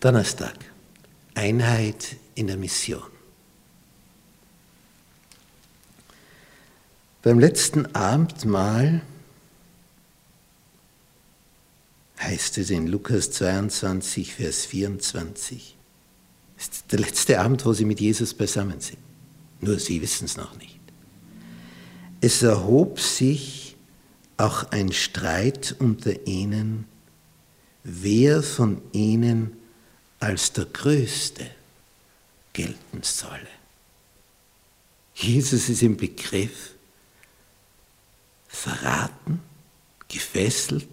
Donnerstag. Einheit in der Mission. Beim letzten Abendmahl heißt es in Lukas 22, Vers 24. Das ist der letzte Abend, wo sie mit Jesus beisammen sind. Nur sie wissen es noch nicht. Es erhob sich auch ein Streit unter ihnen, wer von ihnen als der Größte gelten solle. Jesus ist im Begriff, verraten, gefesselt,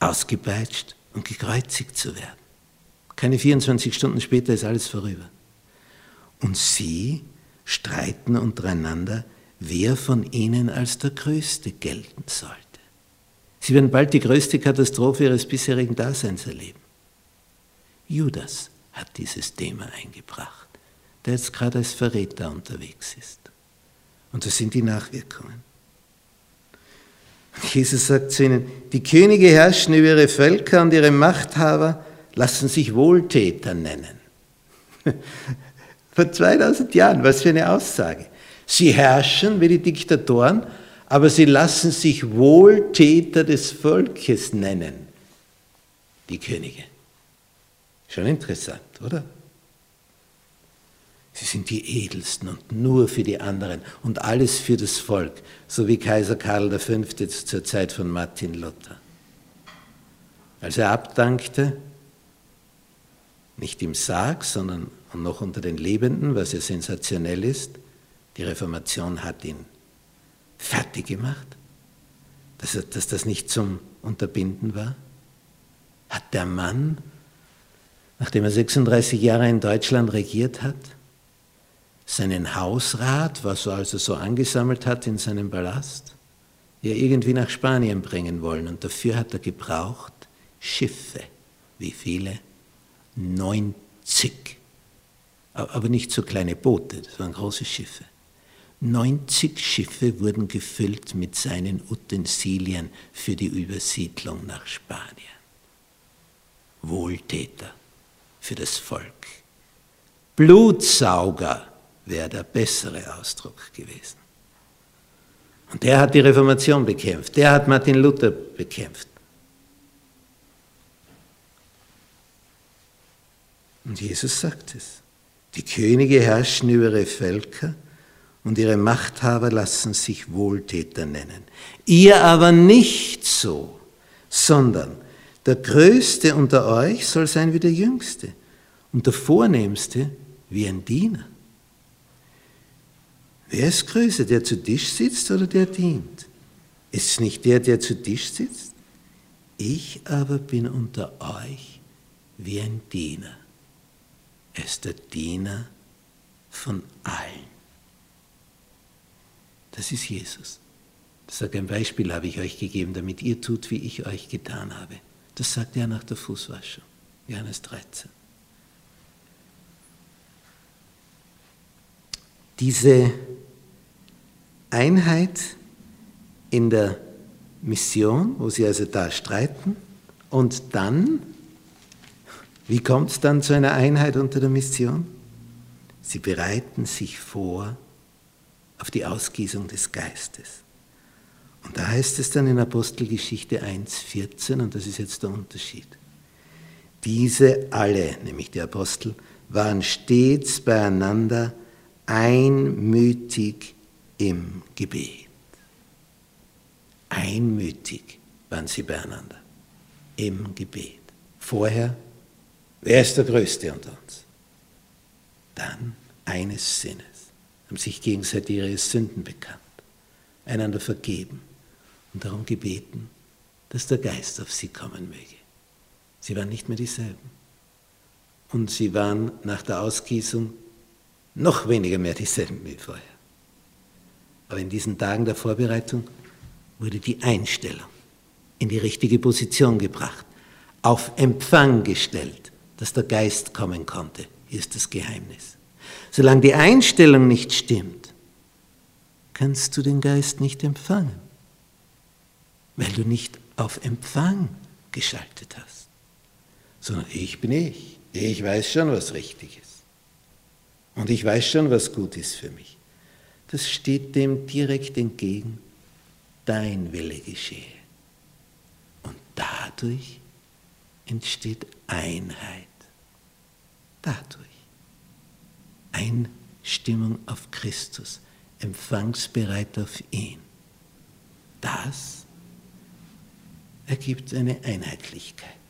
ausgepeitscht und gekreuzigt zu werden. Keine 24 Stunden später ist alles vorüber. Und sie streiten untereinander, wer von ihnen als der Größte gelten sollte. Sie werden bald die größte Katastrophe ihres bisherigen Daseins erleben. Judas hat dieses Thema eingebracht, der jetzt gerade als Verräter unterwegs ist. Und das sind die Nachwirkungen. Jesus sagt zu ihnen, die Könige herrschen über ihre Völker und ihre Machthaber lassen sich Wohltäter nennen. Vor 2000 Jahren, was für eine Aussage. Sie herrschen wie die Diktatoren, aber sie lassen sich Wohltäter des Volkes nennen, die Könige. Schon interessant, oder? Sie sind die Edelsten und nur für die anderen und alles für das Volk, so wie Kaiser Karl V. zur Zeit von Martin Luther. Als er abdankte, nicht im Sarg, sondern noch unter den Lebenden, was ja sensationell ist, die Reformation hat ihn fertig gemacht, dass, er, dass das nicht zum Unterbinden war, hat der Mann, nachdem er 36 Jahre in Deutschland regiert hat, seinen Hausrat, was er also so angesammelt hat in seinem Palast, ja irgendwie nach Spanien bringen wollen. Und dafür hat er gebraucht Schiffe. Wie viele? 90. Aber nicht so kleine Boote, das waren große Schiffe. 90 Schiffe wurden gefüllt mit seinen Utensilien für die Übersiedlung nach Spanien. Wohltäter für das Volk. Blutsauger wäre der bessere Ausdruck gewesen. Und der hat die Reformation bekämpft, der hat Martin Luther bekämpft. Und Jesus sagt es. Die Könige herrschen über ihre Völker und ihre Machthaber lassen sich Wohltäter nennen. Ihr aber nicht so, sondern der Größte unter euch soll sein wie der Jüngste und der Vornehmste wie ein Diener. Wer ist größer, der zu Tisch sitzt oder der dient? Ist es nicht der, der zu Tisch sitzt? Ich aber bin unter euch wie ein Diener. Er ist der Diener von allen. Das ist Jesus. Das sagt ein Beispiel habe ich euch gegeben, damit ihr tut, wie ich euch getan habe. Das sagt er nach der Fußwaschung. Johannes 13. Diese Einheit in der Mission, wo sie also da streiten. Und dann, wie kommt es dann zu einer Einheit unter der Mission? Sie bereiten sich vor auf die Ausgießung des Geistes. Und da heißt es dann in Apostelgeschichte 1.14, und das ist jetzt der Unterschied. Diese alle, nämlich die Apostel, waren stets beieinander einmütig im Gebet. Einmütig waren sie beieinander im Gebet. Vorher, wer ist der Größte unter uns? Dann eines Sinnes, haben sich gegenseitig ihre Sünden bekannt, einander vergeben und darum gebeten, dass der Geist auf sie kommen möge. Sie waren nicht mehr dieselben. Und sie waren nach der Ausgießung noch weniger mehr dieselben wie vorher. Aber in diesen Tagen der Vorbereitung wurde die Einstellung in die richtige Position gebracht, auf Empfang gestellt, dass der Geist kommen konnte. Hier ist das Geheimnis. Solange die Einstellung nicht stimmt, kannst du den Geist nicht empfangen, weil du nicht auf Empfang geschaltet hast, sondern ich bin ich, Ich weiß schon, was richtig ist. Und ich weiß schon, was gut ist für mich. Das steht dem direkt entgegen. Dein Wille geschehe. Und dadurch entsteht Einheit. Dadurch. Einstimmung auf Christus, empfangsbereit auf ihn. Das ergibt eine Einheitlichkeit.